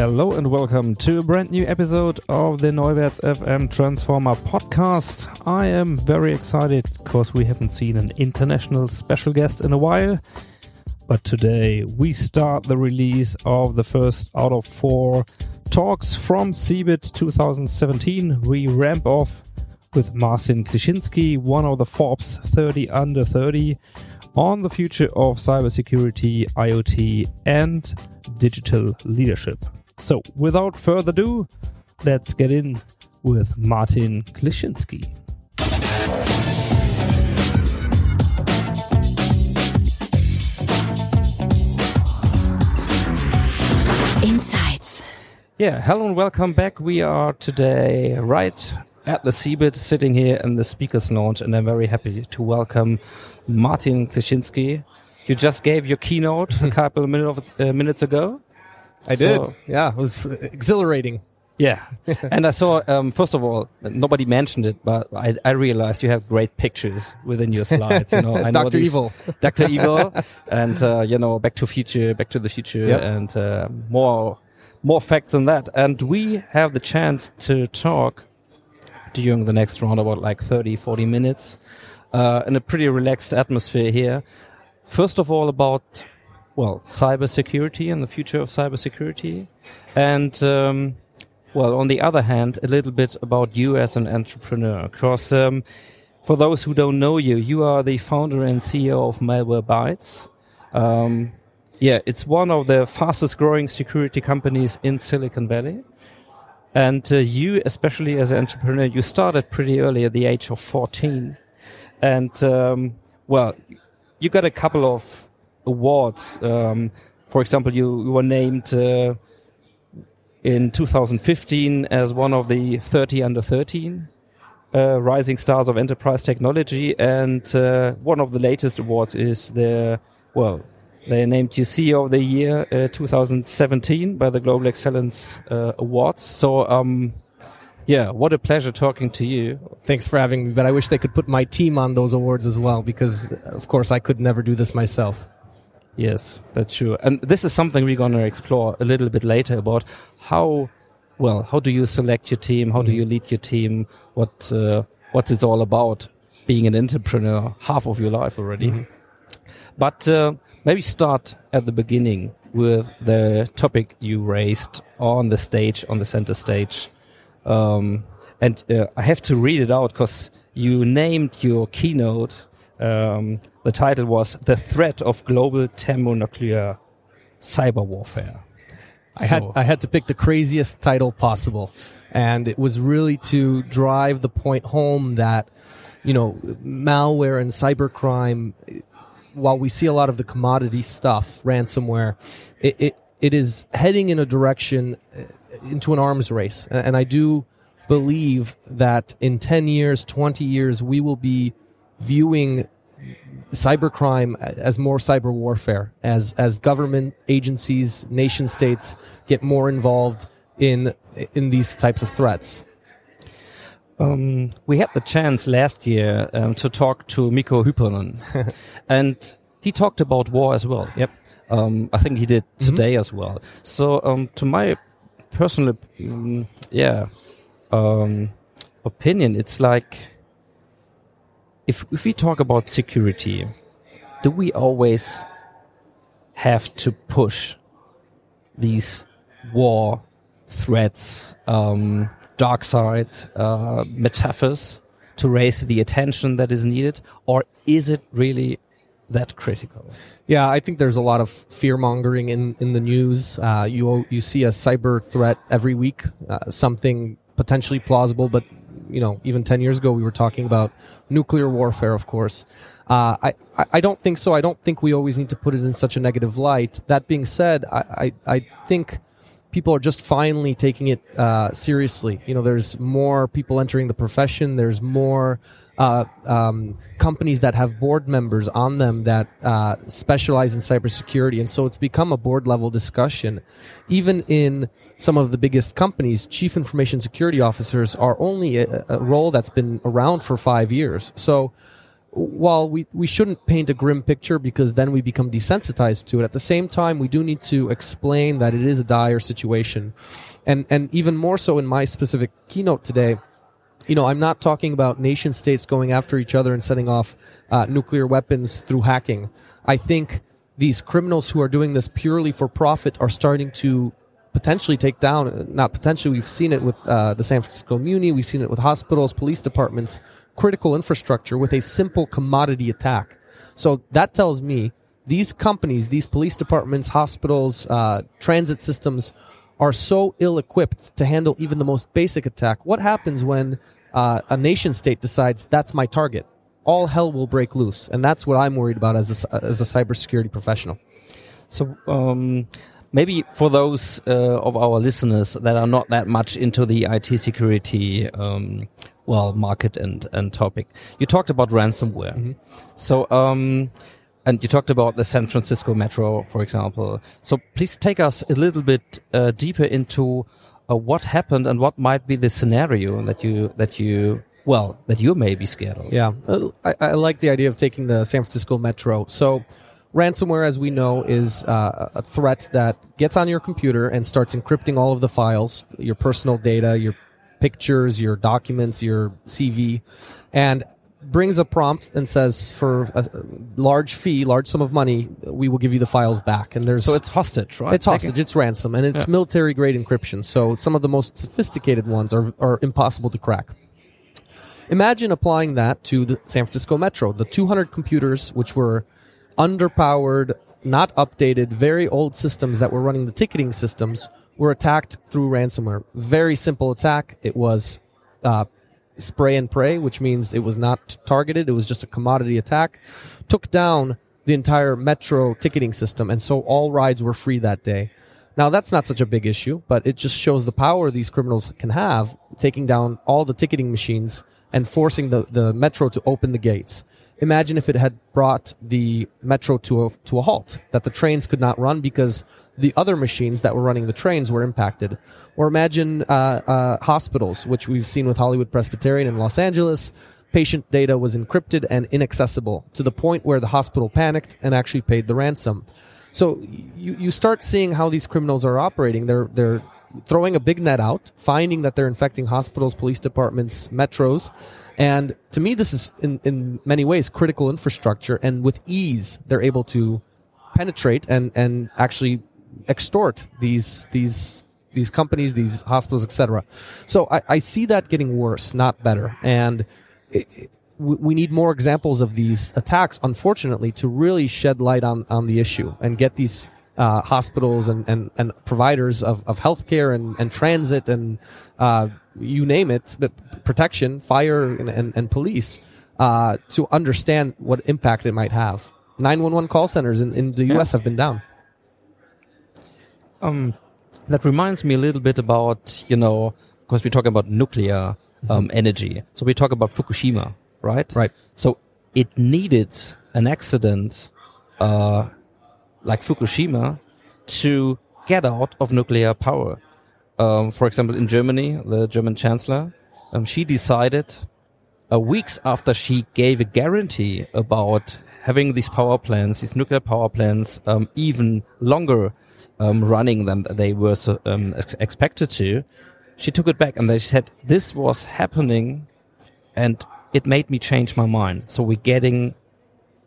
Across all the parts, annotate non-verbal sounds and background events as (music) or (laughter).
Hello and welcome to a brand new episode of the Neuwärts FM Transformer podcast. I am very excited because we haven't seen an international special guest in a while. But today we start the release of the first out of four talks from CeBIT 2017. We ramp off with Marcin Kleczynski, one of the Forbes 30 under 30, on the future of cybersecurity, IoT, and digital leadership. So, without further ado, let's get in with Martin Kleczynski. Insights. Yeah, hello and welcome back. We are today right at the CeBIT, sitting here in the speakers lounge, and I'm very happy to welcome Martin Kleczynski. You just gave your keynote a (laughs) couple of minute of, uh, minutes ago. I did. Yeah, it was exhilarating. Yeah, (laughs) and I saw. Um, first of all, nobody mentioned it, but I, I realized you have great pictures within your slides. You know, (laughs) I know Dr. these- Evil. (laughs) Doctor Evil, and uh, you know, Back to Future, Back to the Future, Yep. and uh, more more facts than that. And we have the chance to talk during the next round about like 30, 40 minutes uh, in a pretty relaxed atmosphere here. First of all, about well, cybersecurity and the future of cybersecurity, and um, well, on the other hand, a little bit about you as an entrepreneur. Because um, for those who don't know you, you are the founder and CEO of Malwarebytes. Um, yeah, it's one of the fastest growing security companies in Silicon Valley. And uh, you, especially as an entrepreneur, you started pretty early at the age of 14. And, um, well, you got a couple of awards. Um, for example, you, you were named uh, in 2015 as one of the 30 under 13 uh, rising stars of enterprise technology. And uh, one of the latest awards is the, well, they named you CEO of the Year uh, 2017 by the Global Excellence uh, Awards. So, um, yeah, what a pleasure talking to you. Thanks for having me, but I wish they could put my team on those awards as well because, of course, I could never do this myself. Yes, that's true. And this is something we're going to explore a little bit later about how, well, how do you select your team? How do you lead your team? What, uh, what's it all about? Being an entrepreneur, half of your life already. But uh, maybe start at the beginning with the topic you raised on the stage, on the center stage. Um, and uh, I have to read it out because you named your keynote. Um, the title was "The Threat of Global Thermonuclear Cyber Warfare." I had I had to pick the craziest title possible, and it was really to drive the point home that you know malware and cybercrime. While we see a lot of the commodity stuff, ransomware, it it, it is heading in a direction uh, into an arms race, and I do believe that in ten years, twenty years, we will be viewing cybercrime as more cyber warfare as as government agencies nation states get more involved in in these types of threats Um, we had the chance last year um, to talk to Mikko Hyppönen, (laughs) and he talked about war as well. Yep. Um, I think he did today as well. So, um, to my personal, um, yeah, um, opinion, it's like if if we talk about security, do we always have to push these war threats, um, dark side uh, metaphors to raise the attention that is needed, or is it really that critical? Yeah, I think there's a lot of fear mongering in, in the news. Uh, you you see a cyber threat every week, uh, something potentially plausible, but you know, even 10 years ago, we were talking about nuclear warfare, of course. Uh, I, I- don't think so. I don't think we always need to put it in such a negative light. That being said, I, I, I think people are just finally taking it uh, seriously. You know, there's more people entering the profession. There's more uh, um, companies that have board members on them that uh, specialize in cybersecurity, and so it's become a board level discussion. Even in some of the biggest companies, chief information security officers are only a, a role that's been around for five years. So while we, we shouldn't paint a grim picture because then we become desensitized to it, at the same time, we do need to explain that it is a dire situation. And, and even more so in my specific keynote today, you know, I'm not talking about nation states going after each other and setting off uh, nuclear weapons through hacking. I think these criminals who are doing this purely for profit are starting to potentially take down, not potentially, we've seen it with uh, the San Francisco Muni, we've seen it with hospitals, police departments, critical infrastructure with a simple commodity attack. So that tells me these companies, these police departments, hospitals, uh, transit systems are so ill equipped to handle even the most basic attack. What happens when uh, a nation state decides that's my target? All hell will break loose, and that's what I'm worried about as a, as a cybersecurity professional. So um, maybe for those uh, of our listeners that are not that much into the IT security, um, well, market and and topic, you talked about ransomware. So. Um, and you talked about the San Francisco Metro, for example. So please take us a little bit uh, deeper into uh, what happened and what might be the scenario that you that you well that you may be scared of. Yeah, uh, I, I like the idea of taking the San Francisco Metro. So, ransomware, as we know, is uh, a threat that gets on your computer and starts encrypting all of the files, your personal data, your pictures, your documents, your CV, and brings a prompt and says, for a large fee, large sum of money, we will give you the files back. And there's So it's hostage, right? it's hostage. It's ransom, and it's Yeah. military grade encryption. So some of the most sophisticated ones are are impossible to crack. Imagine applying that to the San Francisco Metro, the 200 computers which were underpowered, not updated, very old systems that were running the ticketing systems were attacked through ransomware. Very simple attack. It was uh, spray and pray, which means it was not targeted. It was just a commodity attack. Took down the entire metro ticketing system, and so all rides were free that day. Now that's not such a big issue, but it just shows the power these criminals can have, taking down all the ticketing machines and forcing the, the metro to open the gates. Imagine if it had brought the metro to a to a halt, that the trains could not run because the other machines that were running the trains were impacted. Or imagine uh, uh, hospitals, which we've seen with Hollywood Presbyterian in Los Angeles. Patient data was encrypted and inaccessible to the point where the hospital panicked and actually paid the ransom. So you, you start seeing how these criminals are operating. They're they're throwing a big net out, finding that they're infecting hospitals, police departments, metros, and to me, this is in in many ways critical infrastructure. And with ease, they're able to penetrate and and actually extort these these these companies, these hospitals, etc. So I, I see that getting worse, not better, and. It, it- we need more examples of these attacks, unfortunately, to really shed light on, on the issue and get these uh, hospitals and, and, and providers of, of healthcare and, and transit and uh, you name it, protection, fire, and, and, and police uh, to understand what impact it might have. 911 call centers in, in the US have been down. Um, that reminds me a little bit about, you know, because we're talking about nuclear um, energy. So we talk about Fukushima, right? Right. So it needed an accident uh, like Fukushima to get out of nuclear power. Um, for example, in Germany, the German chancellor, um, she decided uh, weeks after she gave a guarantee about having these power plants, these nuclear power plants, um, even longer um, running than they were um, ex- expected to, she took it back and they said this was happening, and it made me change my mind. So we're getting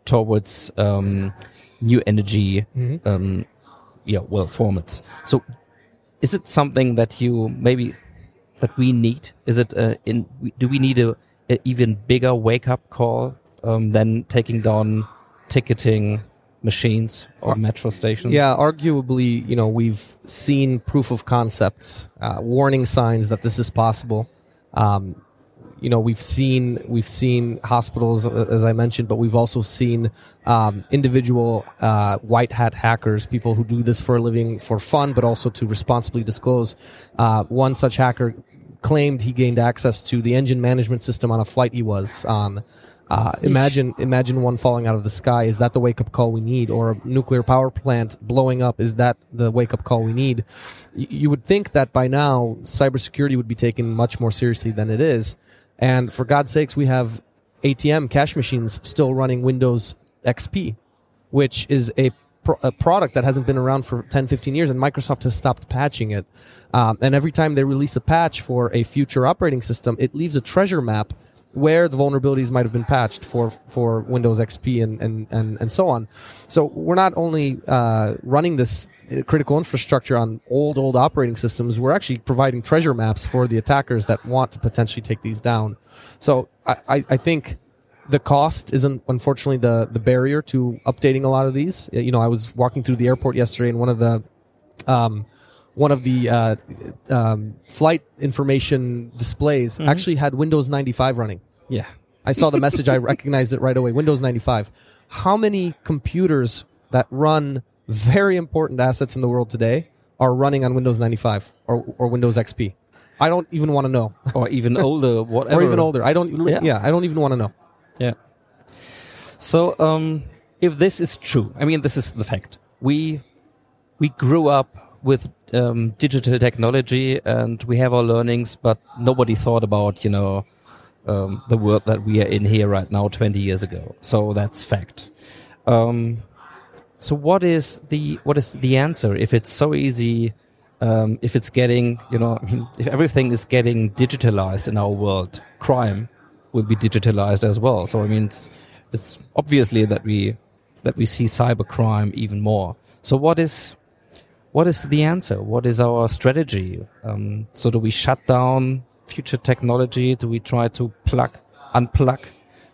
towards um, new energy, um, yeah, well, formats. So is it something that you maybe that we need? Is it uh, in? Do we need a, a even bigger wake up call um, than taking down ticketing machines or metro stations? Yeah, arguably, you know, we've seen proof of concepts, uh, warning signs that this is possible. Um, you know we've seen we've seen hospitals uh, as I mentioned, but we've also seen um, individual uh, white hat hackers, people who do this for a living for fun, but also to responsibly disclose. Uh, one such hacker claimed he gained access to the engine management system on a flight he was on. Uh, imagine, imagine one falling out of the sky. Is that the wake up call we need? Or a nuclear power plant blowing up? Is that the wake up call we need? Y- you would think that by now cybersecurity would be taken much more seriously than it is. And for God's sakes, we have ATM cash machines still running Windows XP, which is a, pro- a product that hasn't been around for 10, 15 years, and Microsoft has stopped patching it. Um, and every time they release a patch for a future operating system, it leaves a treasure map where the vulnerabilities might have been patched for for Windows XP and and and, and so on. So we're not only uh, running this uh, critical infrastructure on old old operating systems, we're actually providing treasure maps for the attackers that want to potentially take these down. So I, I, I think the cost isn't unfortunately the the barrier to updating a lot of these. You know, I was walking through the airport yesterday, and one of the um, one of the uh, um, flight information displays actually had Windows 95 running. Yeah. I saw the (laughs) message, I recognized it right away. Windows 95. How many computers that run very important assets in the world today are running on Windows 95 or, or Windows XP? I don't even want to know. (laughs) Or even older, (laughs) whatever. or even older. I don't. Yeah. Yeah, I don't even want to know. Yeah. So, um, if this is true, I mean, this is the fact. We we grew up with um, digital technology and we have our learnings, but nobody thought about you know um, the world that we are in here right now, twenty years ago. So that's fact. Um, so what is the what is the answer if it's so easy? Um, if it's getting, you know, if everything is getting digitalized in our world, crime will be digitalized as well. So I mean, it's, it's obviously that we that we see cybercrime even more. So what is what is the answer? What is our strategy? Um, so do we shut down future technology? Do we try to plug, unplug,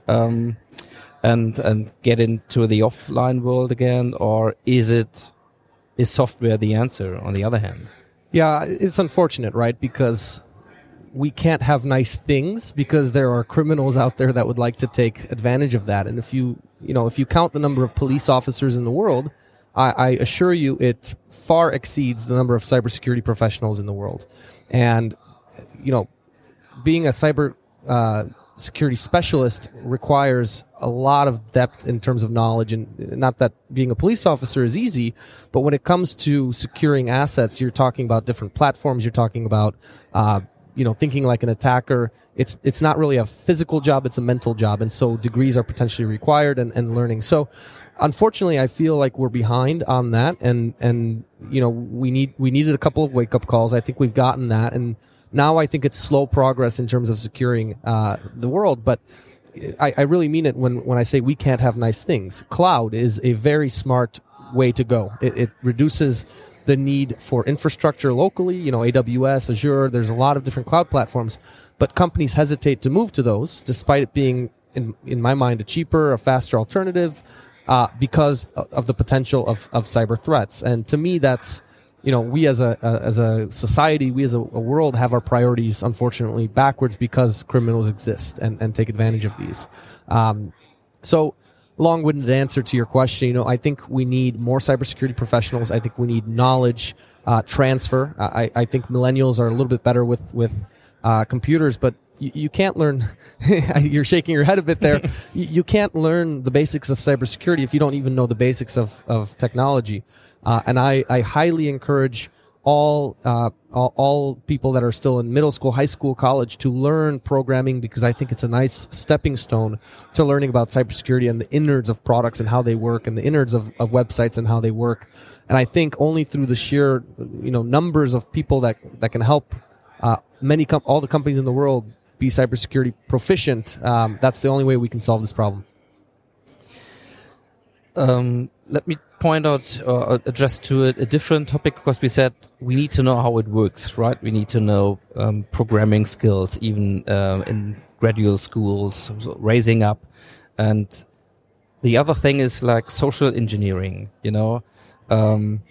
um, and and get into the offline world again, or is it is software the answer? On the other hand, Yeah, it's unfortunate, right? Because we can't have nice things because there are criminals out there that would like to take advantage of that. And if you, you know, if you count the number of police officers in the world, I, I assure you it far exceeds the number of cybersecurity professionals in the world. And, you know, being a cyber uh, security specialist requires a lot of depth in terms of knowledge and not that being a police officer is easy but when it comes to securing assets you're talking about different platforms you're talking about uh, you know thinking like an attacker it's it's not really a physical job it's a mental job and so degrees are potentially required and, and learning so unfortunately i feel like we're behind on that and and you know we need we needed a couple of wake up calls i think we've gotten that and now I think it's slow progress in terms of securing uh, the world, but I, I really mean it when, when I say we can't have nice things. Cloud is a very smart way to go. It, it reduces the need for infrastructure locally, you know, AWS, Azure, there's a lot of different cloud platforms, but companies hesitate to move to those despite it being, in, in my mind, a cheaper, a faster alternative uh, because of the potential of, of cyber threats. And to me, that's, you know, we as a, as a society, we as a, a, world have our priorities unfortunately backwards because criminals exist and, and take advantage of these. Um, so, long-winded answer to your question. You know, I think we need more cybersecurity professionals. I think we need knowledge uh, transfer. I, I think millennials are a little bit better with with uh, computers, but you, you can't learn. (laughs) you're shaking your head a bit there. (laughs) you, you can't learn the basics of cybersecurity if you don't even know the basics of of technology. Uh, and I, I highly encourage all, uh, all, people that are still in middle school, high school, college to learn programming because I think it's a nice stepping stone to learning about cybersecurity and the innards of products and how they work and the innards of, of websites and how they work. And I think only through the sheer, you know, numbers of people that, that can help, uh, many, com- all the companies in the world be cybersecurity proficient, um, that's the only way we can solve this problem. Um, let me point out or address to a, a, different topic because we said we need to know how it works, right? We need to know um, programming skills, even uh, in graduate schools, so raising up. And the other thing is like social engineering, you know, um,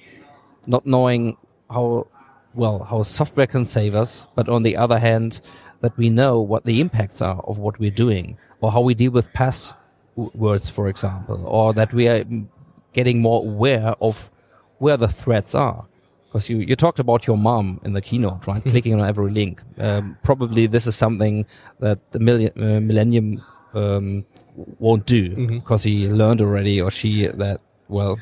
not knowing how well how software can save us, but on the other hand, that we know what the impacts are of what we're doing, or how we deal with passwords, for example, or that we are getting more aware of where the threats are. Because you, you talked about your mom in the keynote, right? Clicking on every link. Um, probably this is something that the million, uh, Millennium um, won't do because he learned already or she that well,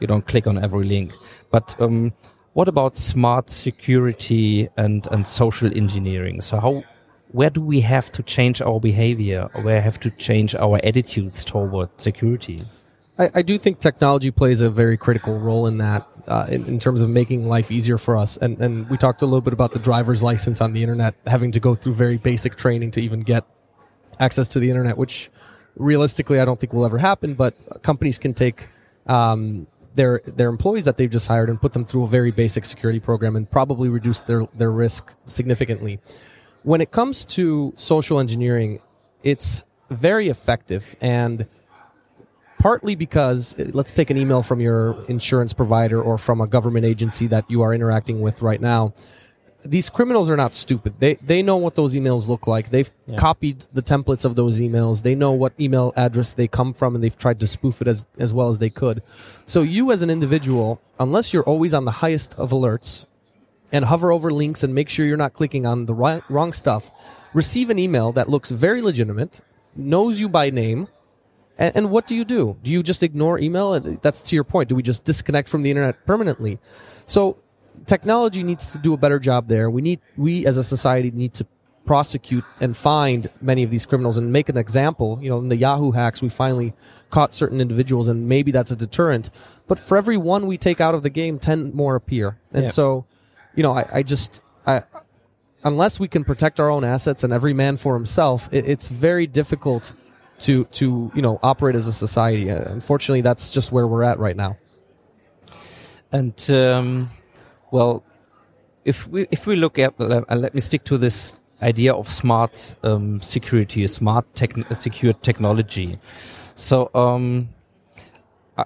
you don't click on every link. But um, what about smart security and and social engineering? So how where do we have to change our behavior? Or where have to change our attitudes toward security? I, I do think technology plays a very critical role in that, uh, in, in terms of making life easier for us. And, and we talked a little bit about the driver's license on the internet, having to go through very basic training to even get access to the internet, which realistically I don't think will ever happen. But companies can take um, their their employees that they've just hired and put them through a very basic security program and probably reduce their their risk significantly. When it comes to social engineering, it's very effective and partly because uh, let's take an email from your insurance provider or from a government agency that you are interacting with right now. These criminals are not stupid. They they know what those emails look like. They've copied the templates of those emails. They know what email address they come from and they've tried to spoof it as as well as they could. So you as an individual unless you're always on the highest of alerts and hover over links and make sure you're not clicking on the right, wrong stuff receive an email that looks very legitimate knows you by name and, and what do you do? Do you just ignore email? And That's to your point. Do we just disconnect from the internet permanently? So technology needs to do a better job there. We need, we as a society need to prosecute and find many of these criminals and make an example. You know, in the Yahoo hacks, we finally caught certain individuals and maybe that's a deterrent. But for every one we take out of the game, 10 more appear. And Yeah. so, you know, I, I just, I, unless we can protect our own assets and every man for himself, it, it's very difficult to to you know operate as a society. Uh, unfortunately, that's just where we're at right now. And um, well, if we if we look at uh, let me stick to this idea of smart um, security, smart tech, secure technology. So um, I,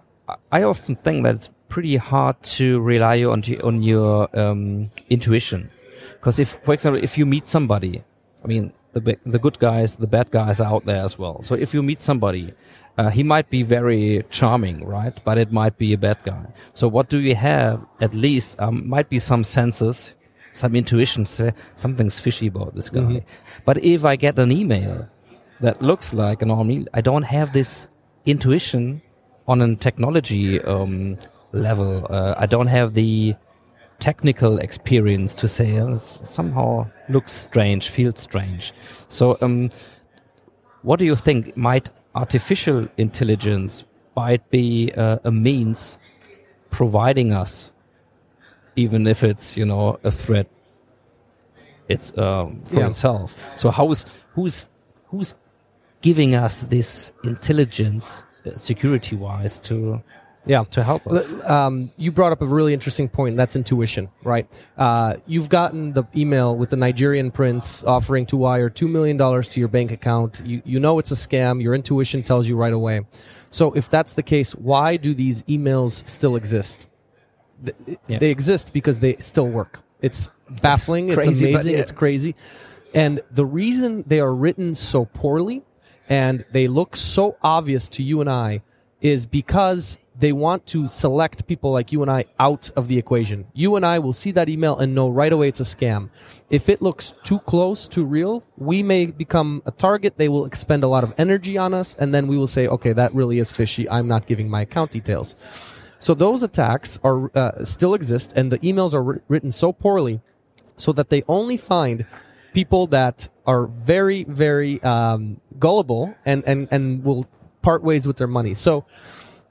I often think that it's pretty hard to rely on on your um, intuition, because if, for example, if you meet somebody, I mean, the ba- the good guys, the bad guys are out there as well. So if you meet somebody, uh, he might be very charming, right? But it might be a bad guy. So what do you have? At least um, might be some senses, some intuition. Say something's fishy about this guy. But if I get an email that looks like an army, I don't have this intuition on a technology um, level. Uh, I don't have the technical experience to say uh, somehow looks strange, feels strange. So, um, what do you think? Might artificial intelligence might be uh, a means providing us, even if it's you know a threat, it's um, for Yeah. itself. So, how's who's who's giving us this intelligence, uh, security wise, to Yeah. to help us? Um, you brought up a really interesting point, that's intuition, right? Uh, you've gotten the email with the Nigerian prince offering to wire $2 million to your bank account. You, you know it's a scam. Your intuition tells you right away. So if that's the case, why do these emails still exist? Th- Yeah. They exist because they still work. It's baffling. It's Crazy, amazing. yeah. It's crazy. And the reason they are written so poorly and they look so obvious to you and I is because they want to select people like you and I out of the equation. You and I will see that email and know right away it's a scam. If it looks too close to real, we may become a target. They will expend a lot of energy on us and then we will say, okay, that really is fishy. I'm not giving my account details. So those attacks are uh, still exist and the emails are written so poorly so that they only find people that are very, very um, gullible and, and, and will part ways with their money. So,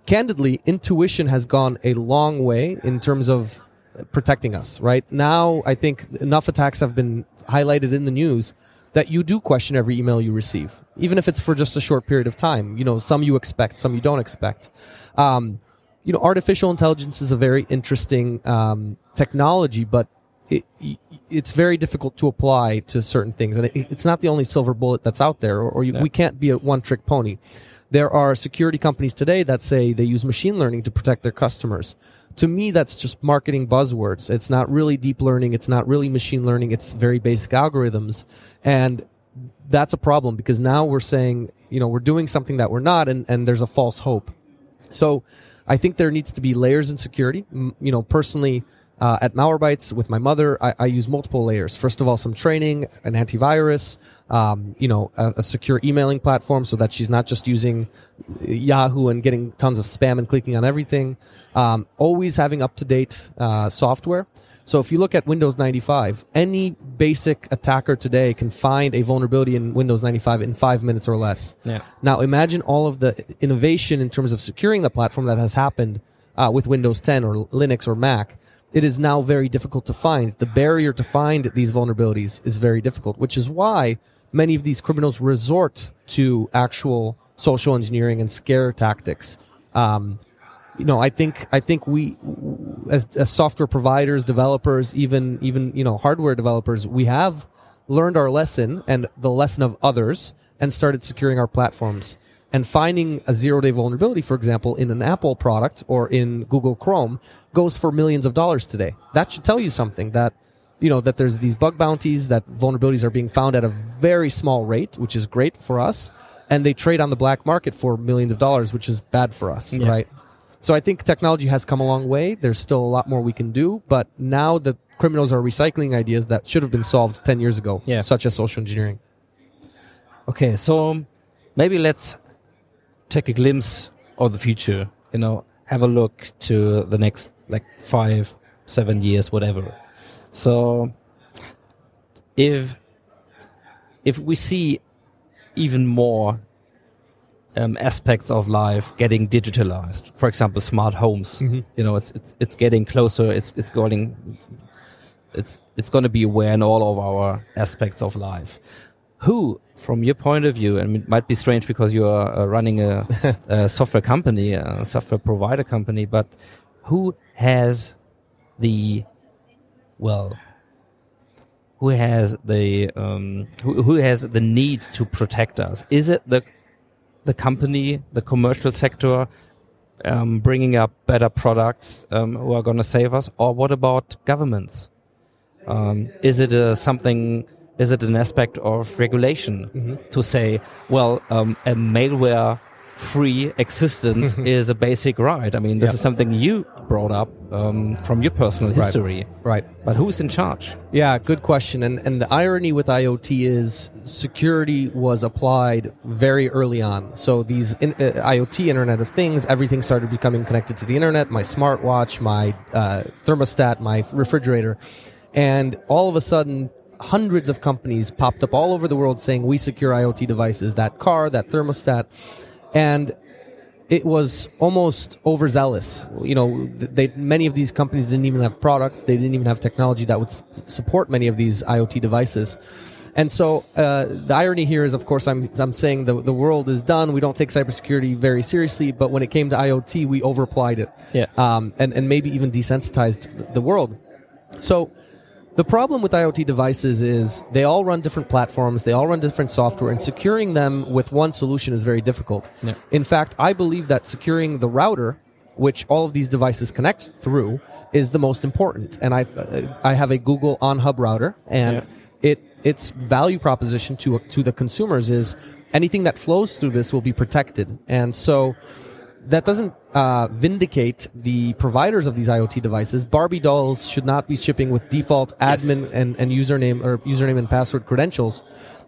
candidly, intuition has gone a long way in terms of protecting us, right? Now, I think enough attacks have been highlighted in the news that you do question every email you receive, even if it's for just a short period of time. You know, some you expect, some you don't expect. Um, you know, artificial intelligence is a very interesting um, technology, but it, it's very difficult to apply to certain things, and it, it's not the only silver bullet that's out there, or, or you, we can't be a one-trick pony. There are security companies today that say they use machine learning to protect their customers. To me, that's just marketing buzzwords. It's not really deep learning. It's not really machine learning. It's very basic algorithms. And that's a problem because now we're saying, you know, we're doing something that we're not and, and there's a false hope. So I think there needs to be layers in security. You know, personally, uh, at Malwarebytes with my mother, I, I use multiple layers. First of all, some training, an antivirus, um, you know, a, a secure emailing platform so that she's not just using Yahoo and getting tons of spam and clicking on everything. Um, always having up to date uh, software. So if you look at Windows 95, any basic attacker today can find a vulnerability in Windows 95 in five minutes or less. Yeah. Now imagine all of the innovation in terms of securing the platform that has happened uh, with Windows 10 or Linux or Mac. It is now very difficult to find. The barrier to find these vulnerabilities is very difficult, which is why many of these criminals resort to actual social engineering and scare tactics. Um, you know, I think I think we, as, as software providers, developers, even even you know hardware developers, we have learned our lesson and the lesson of others, and started securing our platforms. And finding a zero day vulnerability, for example, in an Apple product or in Google Chrome, goes for millions of dollars today. That should tell you something that you know that there's these bug bounties that vulnerabilities are being found at a very small rate, which is great for us, and they trade on the black market for millions of dollars, which is bad for us, Yeah. right? So I think technology has come a long way. There's still a lot more we can do, but now the criminals are recycling ideas that should have been solved 10 years ago, Yeah. such as social engineering. Okay, so maybe let's take a glimpse of the future. You know, have a look to the next like five, seven years, whatever. So, if if we see even more um, aspects of life getting digitalized, for example, smart homes, you know, it's it's it's getting closer. It's it's going it's it's going to be aware in all of our aspects of life. Who, from your point of view, and it might be strange because you are uh, running a, (laughs) a software company, a software provider company, but who has the well, who has the um, who, who has the need to protect us? Is it the the company, the commercial sector, um, bringing up better products um, who are going to save us, or what about governments? Um, is it a something? Is it an aspect of regulation to say, well, um, a malware-free existence is a basic right? I mean, this Yeah. is something you brought up um, from your personal history. Right. But who's in charge? Yeah, good question. And and the irony with IoT is security was applied very early on. So these in, uh, IoT Internet of Things, everything started becoming connected to the internet. My smartwatch, my uh, thermostat, my refrigerator, and all of a sudden. Hundreds of companies popped up all over the world saying we secure IoT devices, that car, that thermostat. And it was almost overzealous. You know, they many of these companies didn't even have products. They didn't even have technology that would s- support many of these IoT devices. And so uh, the irony here is, of course, I'm I'm saying the the world is done. We don't take cybersecurity very seriously, but when it came to IoT, we overapplied it, Yeah. um, and and maybe even desensitized the world. So the problem with IoT devices is they all run different platforms, they all run different software, and securing them with one solution is very difficult. Yeah. In fact, I believe that securing the router, which all of these devices connect through, is the most important. And I, uh, I have a Google OnHub router, and Yeah. it its value proposition to to the consumers is anything that flows through this will be protected, and so that doesn't uh, vindicate the providers of these IoT devices. Barbie dolls should not be shipping with default admin and, and username or username and password credentials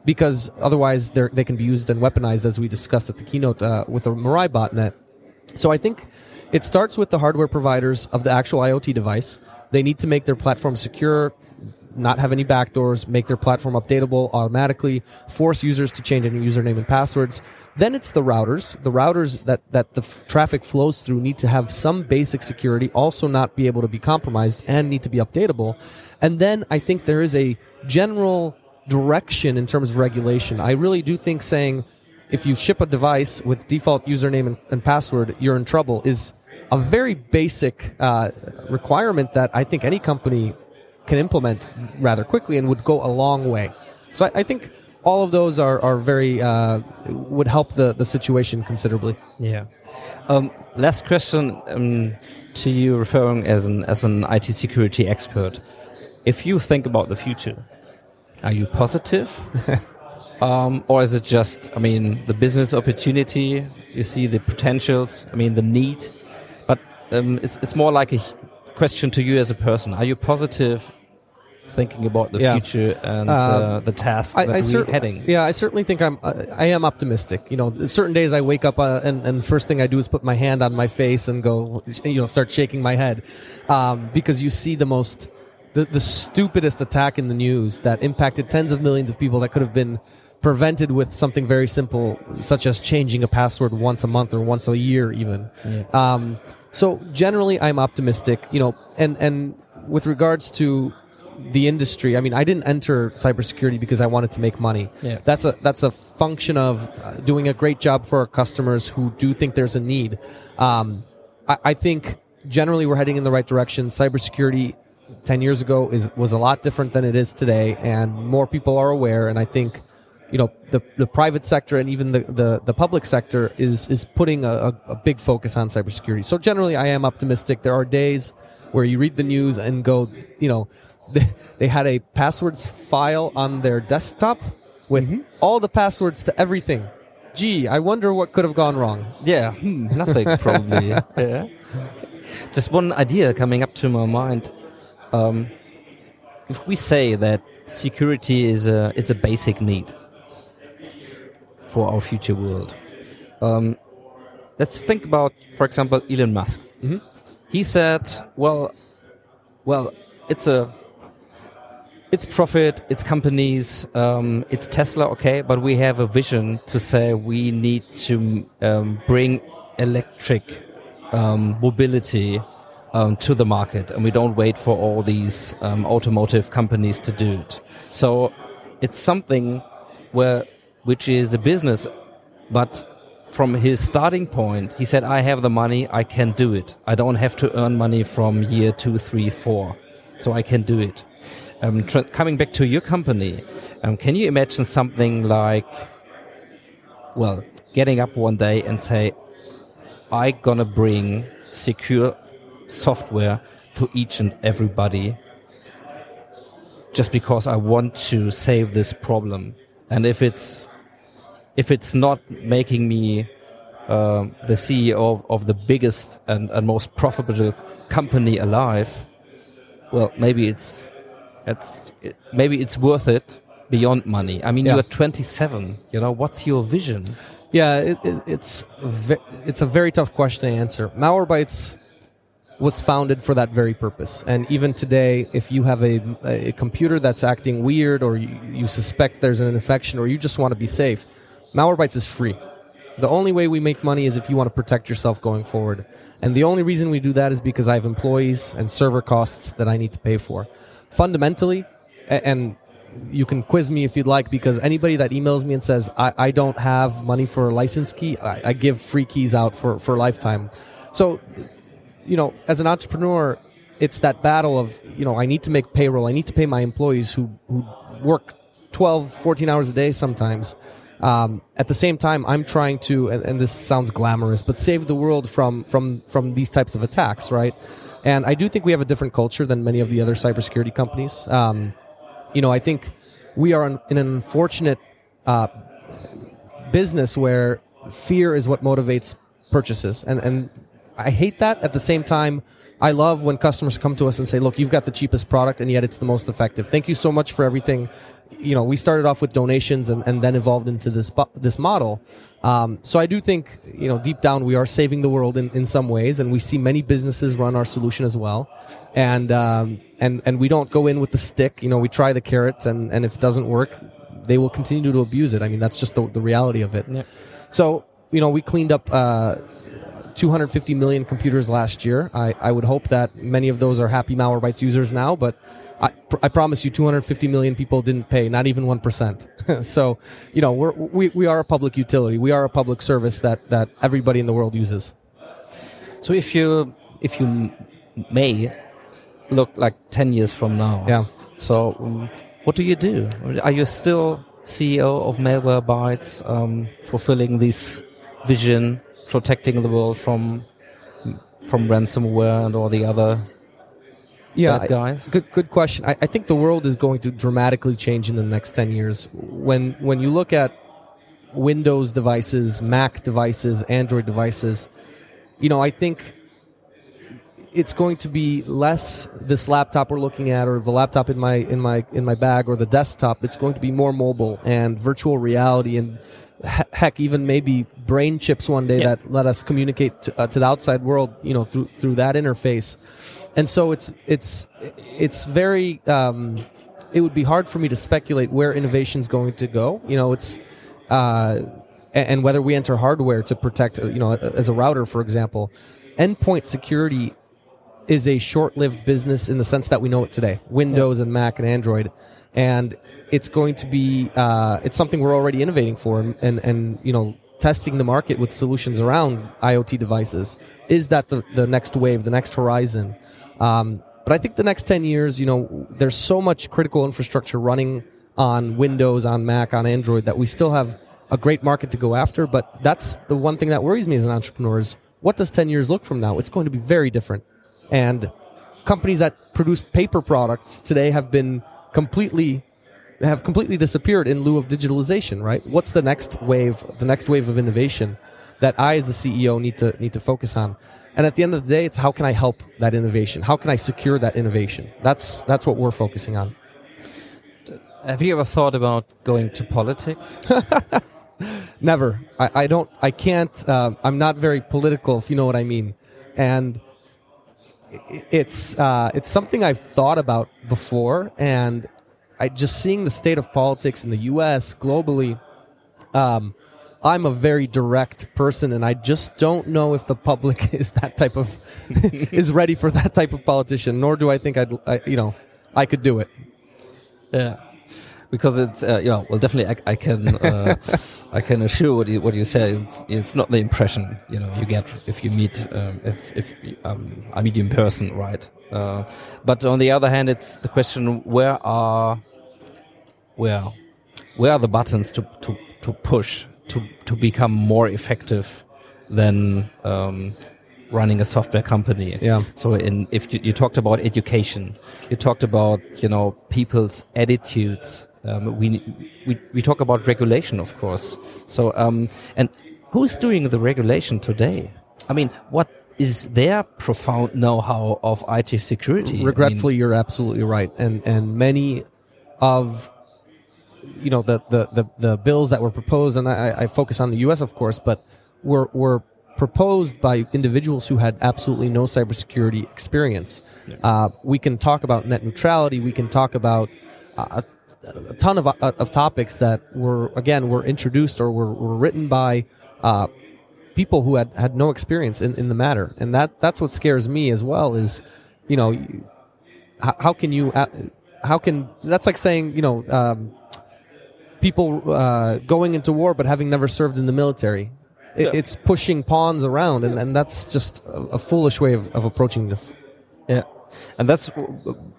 because otherwise they're, they can be used and weaponized as we discussed at the keynote uh, with the Mirai botnet. So I think it starts with the hardware providers of the actual IoT device. They need to make their platform secure, not have any backdoors, make their platform updatable automatically, force users to change any username and passwords. Then it's the routers. The routers that, that the f- traffic flows through need to have some basic security, also not be able to be compromised and need to be updatable. And then I think there is a general direction in terms of regulation. I really do think saying if you ship a device with default username and, and password, you're in trouble is a very basic uh, requirement that I think any company can implement rather quickly and would go a long way. So I, I think all of those are are very uh, would help the the situation considerably. Yeah. Um, last question um, to you, referring as an as an IT security expert. If you think about the future, are you positive, (laughs) um, or is it just? I mean, the business opportunity. You see the potentials. I mean, the need. But um, it's it's more like a question to you as a person. Are you positive? Thinking about the Yeah. future and Uh, uh, the task that I, I we're cer- heading. Yeah, I certainly think I'm. I I am optimistic. You know, certain days I wake up uh, and and first thing I do is put my hand on my face and go, you know, start shaking my head, um, because you see the most, the the stupidest attack in the news that impacted tens of millions of people that could have been prevented with something very simple, such as changing a password once a month or once a year, even. Um, so generally, I'm optimistic. You know, and and with regards to the industry, I mean, I didn't enter cybersecurity because I wanted to make money. Yeah. That's a that's a function of uh, doing a great job for our customers who do think there's a need. Um, I, I think generally we're heading in the right direction. Cybersecurity ten years ago is was a lot different than it is today, and more people are aware. And I think you know the the private sector and even the the, the public sector is is putting a, a big focus on cybersecurity. So generally, I am optimistic. There are days where you read the news and go, you know, they, they had a passwords file on their desktop with all the passwords to everything. Gee, I wonder what could have gone wrong. Yeah, hmm, nothing (laughs) probably. yeah. Just one idea coming up to my mind. Um, if we say that security is a it's a basic need for our future world, um, let's think about, for example, Elon Musk. He said, "Well, well, it's a." It's profit, it's companies, um, it's Tesla, okay, but we have a vision to say we need to um, bring electric um, mobility um, to the market, and we don't wait for all these um, automotive companies to do it. So it's something where which is a business, but from his starting point, he said, "I have the money, I can do it. I don't have to earn money from year two, three, four, so I can do it." Um, coming back to your company, um, can you imagine something like, well, getting up one day and say, I gonna bring secure software to each and everybody just because I want to save this problem. And if it's if it's not making me um, the CEO of, of the biggest and, and most profitable company alive, well, maybe it's it's it, maybe it's worth it beyond money. I mean, Yeah. you're 27. You know, what's your vision? Yeah, it, it, it's it's a very tough question to answer. Malwarebytes was founded for that very purpose, and even today, if you have a, a computer that's acting weird, or you, you suspect there's an infection, or you just want to be safe, Malwarebytes is free. The only way we make money is if you want to protect yourself going forward, and the only reason we do that is because I have employees and server costs that I need to pay for. Fundamentally, and you can quiz me if you'd like because anybody that emails me and says I, I don't have money for a license key, I, I give free keys out for, for lifetime. So, you know, as an entrepreneur, it's that battle of, you know, I need to make payroll. I need to pay my employees who, who work 12, 14 hours a day sometimes. Um, at the same time, I'm trying to, and, and this sounds glamorous, but save the world from, from, from these types of attacks, right? And I do think we have a different culture than many of the other cybersecurity companies. Um, you know, I think we are in, an unfortunate uh, business where fear is what motivates purchases, and and I hate that. At the same time, I love when customers come to us and say, "Look, you've got the cheapest product, and yet it's the most effective. Thank you so much for everything." You know, we started off with donations and, and then evolved into this this model. Um, so I do think, you know, deep down we are saving the world in, in some ways, and we see many businesses run our solution as well. And um, and and we don't go in with the stick. You know, we try the carrot, and and if it doesn't work, they will continue to abuse it. I mean, that's just the, the reality of it. So you know, we cleaned up. Uh, 250 million computers last year. I, I would hope that many of those are happy Malwarebytes users now, but I, pr- I promise you 250 million people didn't pay, not even 1%. (laughs) so, you know, we're, we, we are a public utility. We are a public service that, that everybody in the world uses. So if you if you may look like 10 years from now, Yeah. So um, what do you do? Are you still CEO of Malwarebytes, um, fulfilling this vision, protecting the world from from ransomware and all the other yeah, bad guys? Good, good question. I, I think the world is going to dramatically change in the next ten years. When when you look at Windows devices, Mac devices, Android devices, you know, I think it's going to be less this laptop we're looking at or the laptop in my in my in my bag or the desktop it's going to be more mobile and virtual reality and heck even maybe brain chips one day Yeah. that let us communicate to, uh, to the outside world you know through through that interface. And so it's it's it's very um, it would be hard for me to speculate where innovation is going to go. You know it's uh, and, whether we enter hardware to protect uh, you know as a router for example. Endpoint security is a short-lived business in the sense that we know it today windows and mac and android. And it's going to be uh, it's something we're already innovating for and, and and you know testing the market with solutions around iot devices. Is that the, the next wave the next horizon? Um, but i think the next 10 years you know there's so much critical infrastructure running on windows on mac on android that we still have a great market to go after. But that's the one thing that worries me as an entrepreneur is what does 10 years look from now? It's going to be very different and companies that produced paper products today have been completely have completely disappeared in lieu of digitalization right what's the next wave the next wave of innovation that i as the ceo need to need to focus on and at the end of the day it's how can i help that innovation how can i secure that innovation that's that's what we're focusing on Have you ever thought about going to politics? (laughs) Never. I, I don't. I can't. Uh, I'm not very political, if you know what I mean. And it's uh, it's something I've thought about before, and I just seeing the state of politics in the U.S. globally. Um, I'm a very direct person, and I just don't know if the public (laughs) is that type of (laughs) is ready for that type of politician. Nor do I think I'd, I, you know, I could do it. Yeah, because it's uh, yeah. Well, definitely, I, I can uh, (laughs) I can assure what you what you say. It's it's not the impression you know you get if you meet um, if if um, I meet you in person, right? Uh, but on the other hand, it's the question: where are where where are the buttons to to to push to to become more effective than um, running a software company. Yeah. So in if you, you talked about education, you talked about you know people's attitudes. Um, we we we talk about regulation, of course. So um, and who's doing the regulation today? I mean, what is their profound know-how of IT security? I mean, Regretfully, you're absolutely right, and and many of you know the the the, the bills that were proposed, and I, I focus on the U.S. of course, but were were proposed by individuals who had absolutely no cybersecurity experience. Uh, we can talk about net neutrality. We can talk about uh, a, ton of uh, of topics that were again were introduced or were, were written by. Uh, people who had, had no experience in, in the matter. And that that's what scares me as well is you know how, how can you uh, how can that's like saying you know um, people uh, going into war but having never served in the military. It, it's pushing pawns around and, and that's just a, a foolish way of, of approaching this. Yeah, and that's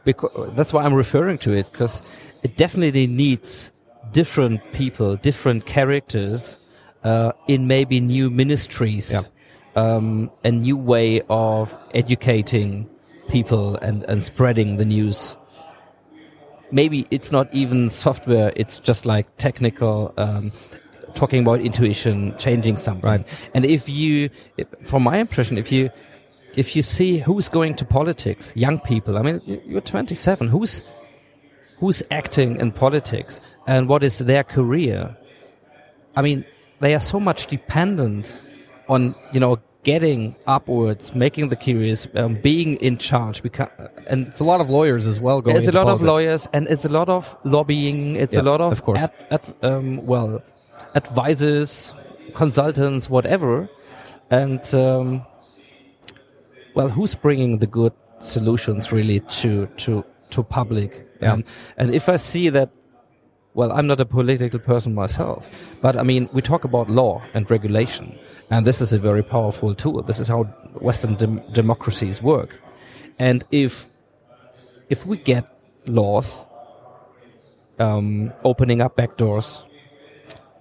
because that's why I'm referring to it because it definitely needs different people, different characters uh, in maybe new ministries, Yeah. um, a new way of educating people and and spreading the news. Maybe it's not even software; it's just like technical. Um, talking about intuition, changing something. Right. And if you, from my impression, if you if you see who's going to politics, young people. I mean, you- you're 27. Who's who's acting in politics, and what is their career? I mean, they are so much dependent on you know getting upwards, making the careers, um, being in charge. Because, and it's a lot of lawyers as well going it's a lot of lawyers, and it's a lot of lobbying. It's a lot of, of course. ad, ad, um, well, advisors, consultants, whatever, and um, well, who's bringing the good solutions really to to to public? Yeah. And, and if I see that, well, I'm not a political person myself, but I mean, we talk about law and regulation, and this is a very powerful tool. This is how Western dem- democracies work, and if if we get laws um, opening up back doors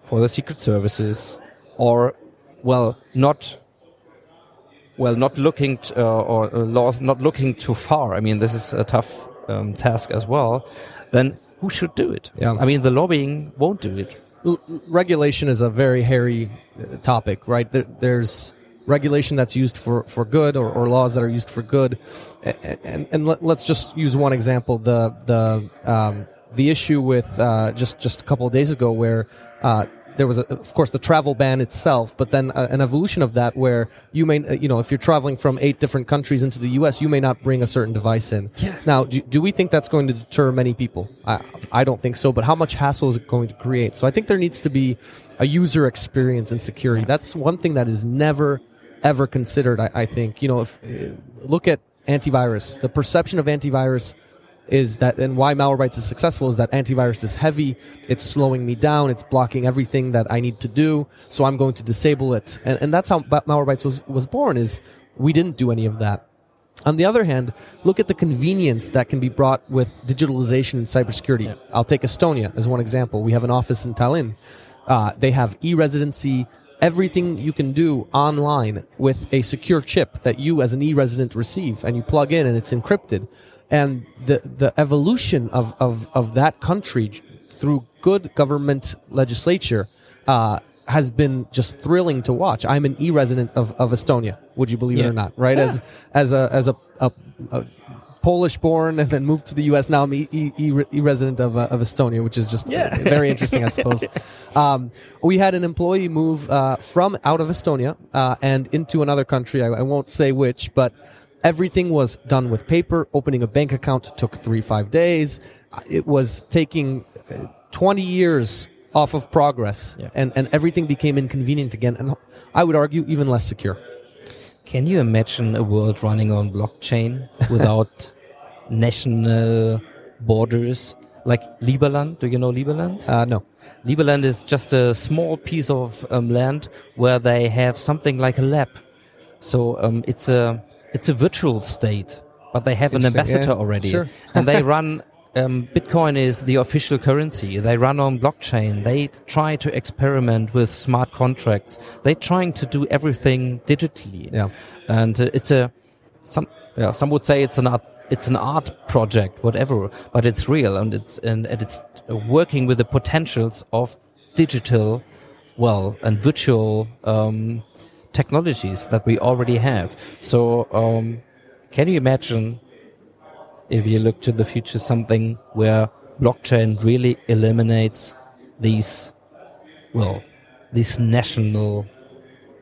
for the secret services, or well, not well, not looking uh, or uh, laws not looking too far. I mean, this is a tough um, task as well. Then who should do it? Yeah. I mean, the lobbying won't do it. L- regulation is a very hairy uh, topic, right? There, there's regulation that's used for, for good or, or laws that are used for good. A- And, and let, us just use one example. The, the, um, the issue with uh, just, just a couple of days ago where uh, there was, a, of course, the travel ban itself, but then uh, an evolution of that where you may, uh, you know, if you're traveling from eight different countries into the U.S., you may not bring a certain device in. Yeah. Now, do, do we think that's going to deter many people? I, I don't think so, but how much hassle is it going to create? So I think there needs to be a user experience in security. That's one thing that is never, ever considered, I, I think. You know, if, uh, look at antivirus. The perception of antivirus is that and why Malwarebytes is successful is that antivirus is heavy, it's slowing me down, it's blocking everything that I need to do, so I'm going to disable it. And, and that's how Malwarebytes was, was born is we didn't do any of that. On the other hand, look at the convenience that can be brought with digitalization and cybersecurity. I'll take Estonia as one example. We have an office in Tallinn. Uh, they have e-residency, everything you can do online with a secure chip that you as an e-resident receive and you plug in and it's encrypted. And the, the evolution of, of, of that country through good government legislature, uh, has been just thrilling to watch. I'm an e-resident of, of Estonia. Would you believe it or not? Right? As, as a, as a, a, a Polish born and then moved to the U.S. Now I'm e, e, e, resident of, uh, of Estonia, which is just very interesting, I suppose. (laughs) Um, we had an employee move uh, from out of Estonia uh, and into another country. I, I won't say which, but everything was done with paper. Opening a bank account took three five days. It was taking uh, 20 years off of progress, Yeah. and and everything became inconvenient again, and I would argue even less secure. Can you imagine a world running on blockchain without (laughs) national borders? Like Liberland, do you know Liberland? Uh, no. Liberland is just a small piece of um, land where they have something like a lab. So um, it's a it's a virtual state, but they have an ambassador yeah, already, sure. (laughs) and they (laughs) run. Um, Bitcoin is the official currency. They run on blockchain. They try to experiment with smart contracts. They're trying to do everything digitally. Yeah. and uh, it's a some yeah some would say it's an art it's an art project whatever but it's real and it's and, and it's working with the potentials of digital well and virtual um, technologies that we already have so um, can you imagine if you look to the future something where blockchain really eliminates these well these national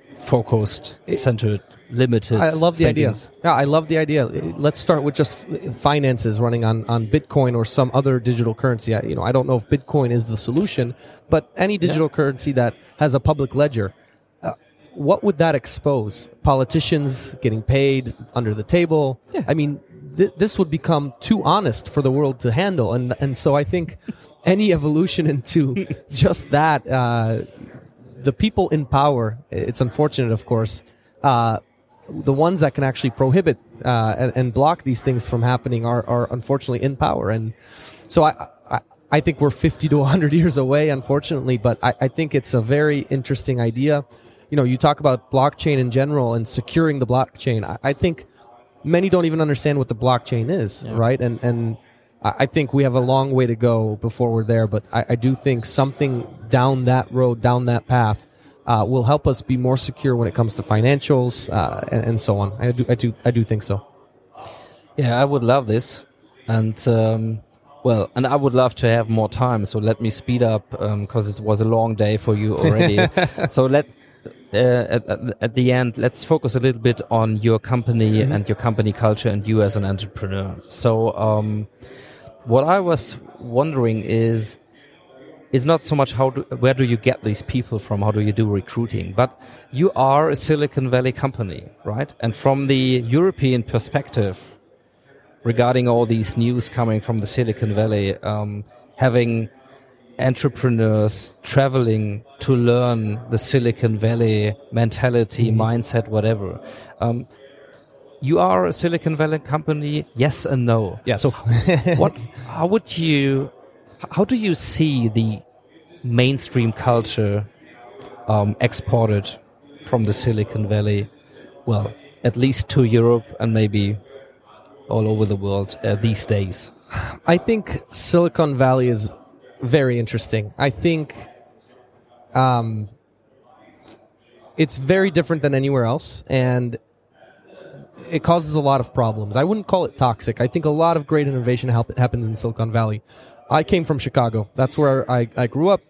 focused centered limited I love the things. idea. Yeah, I love the idea. Let's start with just finances running on, on Bitcoin or some other digital currency. I, you know, I don't know if Bitcoin is the solution, but any digital currency that has a public ledger, what would that expose? Politicians getting paid under the table. Yeah. I mean, th- this would become too honest for the world to handle, and and so I think (laughs) any evolution into (laughs) just that. Uh, the people in power, it's unfortunate, of course, uh, the ones that can actually prohibit uh, and, and block these things from happening are, are unfortunately in power. And so I, I, I think we're 50 to 100 (laughs) years away, unfortunately, but I, I think it's a very interesting idea. You know, you talk about blockchain in general and securing the blockchain. I, I think many don't even understand what the blockchain is, right? And, and I think we have a long way to go before we're there, but I, I do think something down that road, down that path, uh, will help us be more secure when it comes to financials uh, and, and so on. I do, I do, I do think so. Yeah, I would love this, and um, well, and I would love to have more time. So let me speed up because it was a long day for you already. (laughs) so let. Uh, at, at- the end, let's focus a little bit on your company and your company culture and you as an entrepreneur. So, um, what I was wondering is, is not so much how do, where do you get these people from? How do you do recruiting? But you are a Silicon Valley company, right? And from the European perspective, regarding all these news coming from the Silicon Valley, um, having entrepreneurs traveling to learn the Silicon Valley mentality, mindset, whatever. Um, you are a Silicon Valley company, yes and no. Yes. So, (laughs) what? How would you How do you see the mainstream culture um, exported from the Silicon Valley? Well, at least to Europe and maybe all over the world uh, these days. I think Silicon Valley is very interesting. I think um, it's very different than anywhere else, and it causes a lot of problems. I wouldn't call it toxic. I think a lot of great innovation happens in Silicon Valley. I came from Chicago. That's where I, I grew up.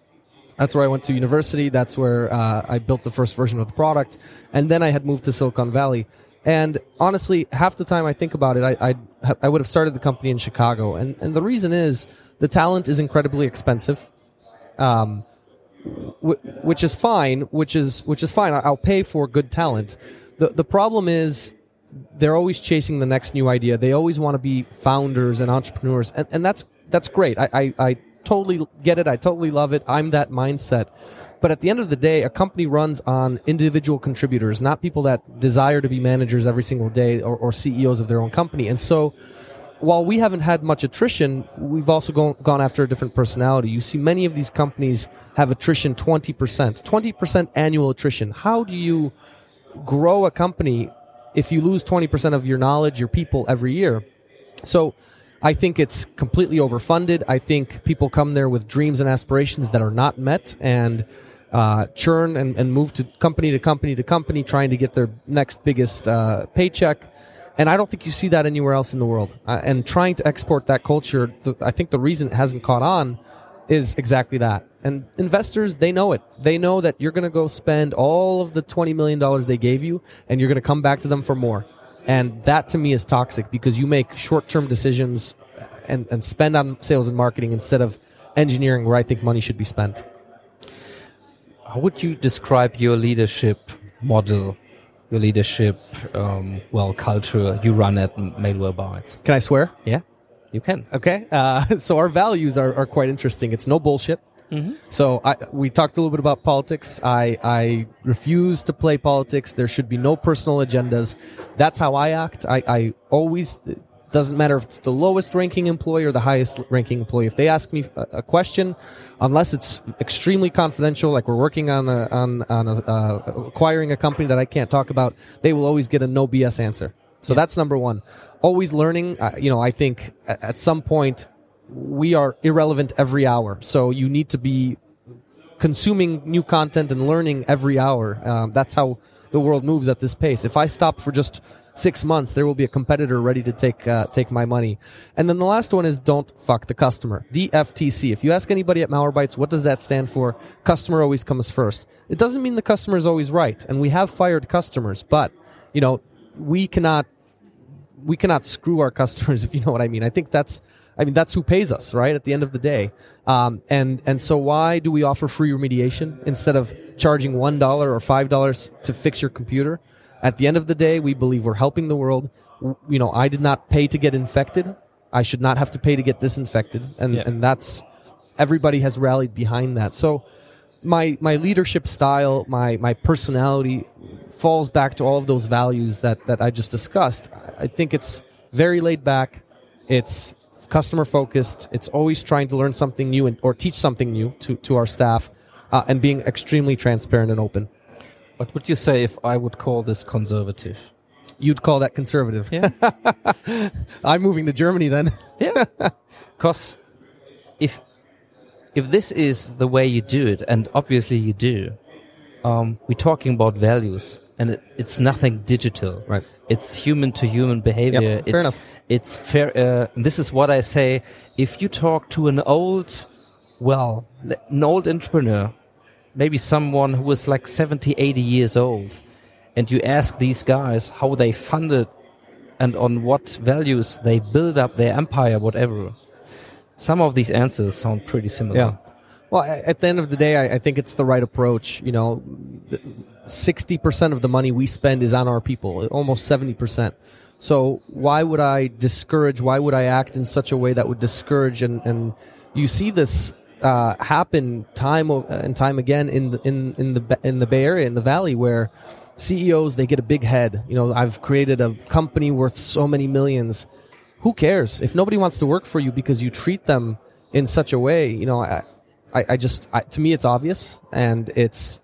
That's where I went to university. That's where uh, I built the first version of the product. And then I had moved to Silicon Valley. And honestly, half the time I think about it, I, I, I would have started the company in Chicago. And, and the reason is the talent is incredibly expensive. Um, wh- which is fine, which is, which is fine. I'll pay for good talent. The, the problem is they're always chasing the next new idea. They always want to be founders and entrepreneurs, and, and that's that's great. I, I, I totally get it. I totally love it. I'm that mindset. But at the end of the day, a company runs on individual contributors, not people that desire to be managers every single day or, or CEOs of their own company. And so, while we haven't had much attrition, we've also gone, gone after a different personality. You see, many of these companies have attrition 20%, 20% annual attrition. How do you grow a company if you lose 20% of your knowledge, your people every year? So I think it's completely overfunded. I think people come there with dreams and aspirations that are not met and uh, churn and, and move to company to company to company trying to get their next biggest uh, paycheck. And I don't think you see that anywhere else in the world. Uh, and trying to export that culture, I think the reason it hasn't caught on is exactly that. And investors, they know it. They know that you're going to go spend all of the $20 million they gave you and you're going to come back to them for more. And that to me is toxic because you make short term decisions and, and spend on sales and marketing instead of engineering where I think money should be spent. How would you describe your leadership model, your leadership, um, well, culture you run at Malwarebytes? Can I swear? Yeah, you can. Okay. Uh, (laughs) so our values are, are quite interesting. It's no bullshit. So I, we talked a little bit about politics. I, I refuse to play politics. There should be no personal agendas. That's how I act. I, I always it doesn't matter if it's the lowest ranking employee or the highest ranking employee. If they ask me a, question, unless it's extremely confidential, like we're working on a, on on a, uh, acquiring a company that I can't talk about, they will always get a no BS answer. So that's number one. Always learning. Uh, you know, I think at, at some point we are irrelevant every hour. So you need to be consuming new content and learning every hour. Um, that's how the world moves at this pace. If I stop for just six months, there will be a competitor ready to take uh, take my money. And then the last one is don't fuck the customer. DFTC. If you ask anybody at Malwarebytes, what does that stand for? Customer always comes first. It doesn't mean the customer is always right, and we have fired customers, but you know we cannot we cannot screw our (laughs) customers if you know what I mean. I think that's I mean that's who pays us, right? At the end of the day, um, and and so why do we offer free remediation instead of charging one dollar or five dollars to fix your computer? At the end of the day, we believe we're helping the world. You know, I did not pay to get infected. I should not have to pay to get disinfected, and Yeah. and that's everybody has rallied behind that. So my my leadership style, my my personality falls back to all of those values that that I just discussed. I think it's very laid back. It's customer focused. It's always trying to learn something new and, or teach something new to to our staff, uh, and being extremely transparent and open. What would you say if I would call this conservative? You'd call that conservative. Yeah. (laughs) I'm moving to Germany then. Yeah. (laughs) Because if if this is the way you do it, and obviously you do, um, we're talking about values, and it, it's nothing digital. Right. It's human to human behavior. Yep, it's, fair enough. It's fair. Uh, this is what I say. If you talk to an old, well, an old entrepreneur, maybe someone who is like 70, 80 years old, and you ask these guys how they funded and on what values they build up their empire, whatever. Some of these answers sound pretty similar. Yeah. Well, at the end of the day, I, I think it's the right approach. You know, sixty percent of the money we spend is on our people, almost seventy percent. So why would I discourage? Why would I act in such a way that would discourage? And and you see this uh, happen time and time again in the, in in the in the Bay Area in the Valley where CEOs they get a big head. You know, I've created a company worth so many millions. Who cares if nobody wants to work for you because you treat them in such a way. You know, I, I, I just I, to me it's obvious, and it's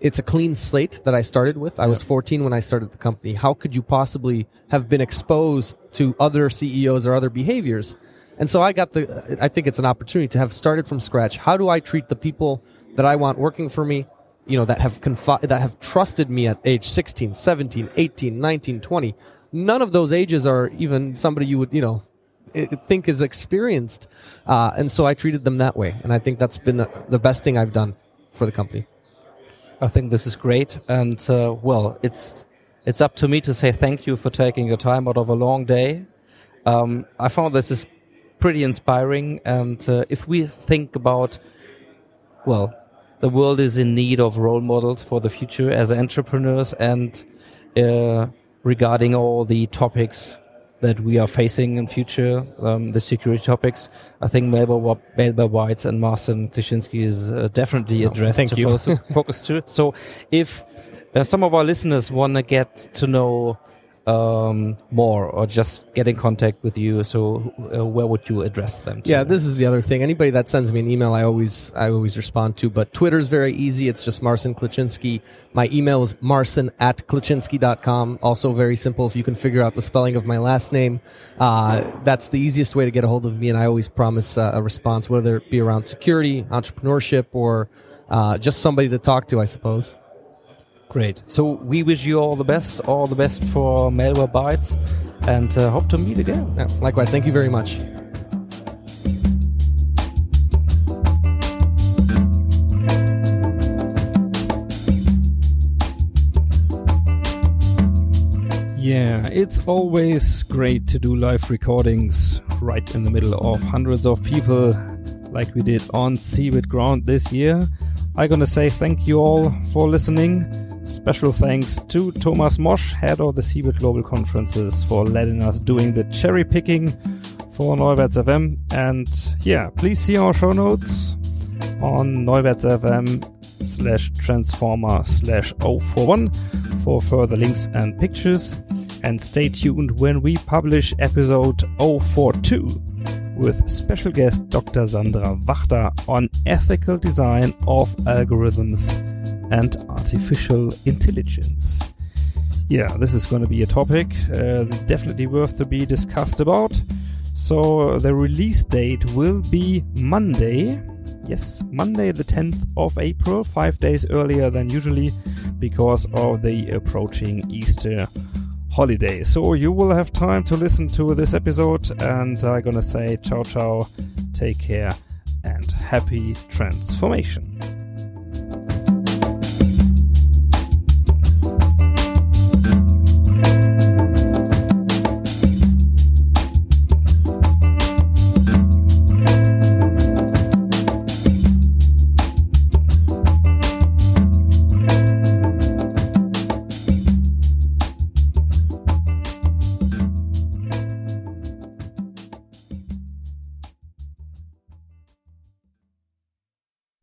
it's a clean slate that I started with. I was 14 when I started the company. How could you possibly have been exposed to other CEOs or other behaviors? And so I got the, I think it's an opportunity to have started from scratch. How do I treat the people that I want working for me? You know, that have confi- that have trusted me at age 16, 17, 18, 19, 20. None of those ages are even somebody you would, you know, think is experienced. Uh, and so I treated them that way. And I think that's been uh, the best thing I've done for the company. I think this is great, and uh, well, it's it's up to me to say thank you for taking your time out of a long day. Um, I found this is pretty inspiring, and uh, if we think about, well, the world is in need of role models for the future as entrepreneurs, and uh, regarding all the topics that we are facing in future, um, the security topics, I think Malwarebytes and Marcin Kleczynski is uh, definitely addressed thank to you. focus, (laughs) focus to. So if uh, some of our listeners want to get to know um, more or just get in contact with you, so uh, where would you address them to? Yeah, this is the other thing. Anybody that sends me an email, I always I always respond to. But Twitter's very easy. It's just Marcin Kleczynski. My email is marcin at kleczynski.com. Also very simple. If you can figure out the spelling of my last name, uh, that's the easiest way to get a hold of me. And I always promise uh, a response, whether it be around security, entrepreneurship, or uh, just somebody to talk to, I suppose. Great. So we wish you all the best, all the best for Malwarebytes, and uh, hope to meet again. Yeah, likewise, thank you very much. Yeah, it's always great to do live recordings right in the middle of hundreds of people like we did on CeBIT Ground this year. I'm gonna say thank you all for listening. Special thanks to Thomas Mosch, head of the CeBIT Global Conferences, for letting us doing the cherry picking for Neuwerts FM. And yeah, please see our show notes on Neuwerts FM slash transformer slash 041 for further links and pictures. And stay tuned when we publish episode 042 with special guest Dr. Sandra Wachter on ethical design of algorithms and artificial intelligence. Yeah, this is going to be a topic uh, definitely worth to be discussed about. So the release date will be Monday. Yes, Monday, the 10th of April, five days earlier than usually because of the approaching Easter holiday. So you will have time to listen to this episode, and I'm gonna say ciao ciao, take care, and happy transformation.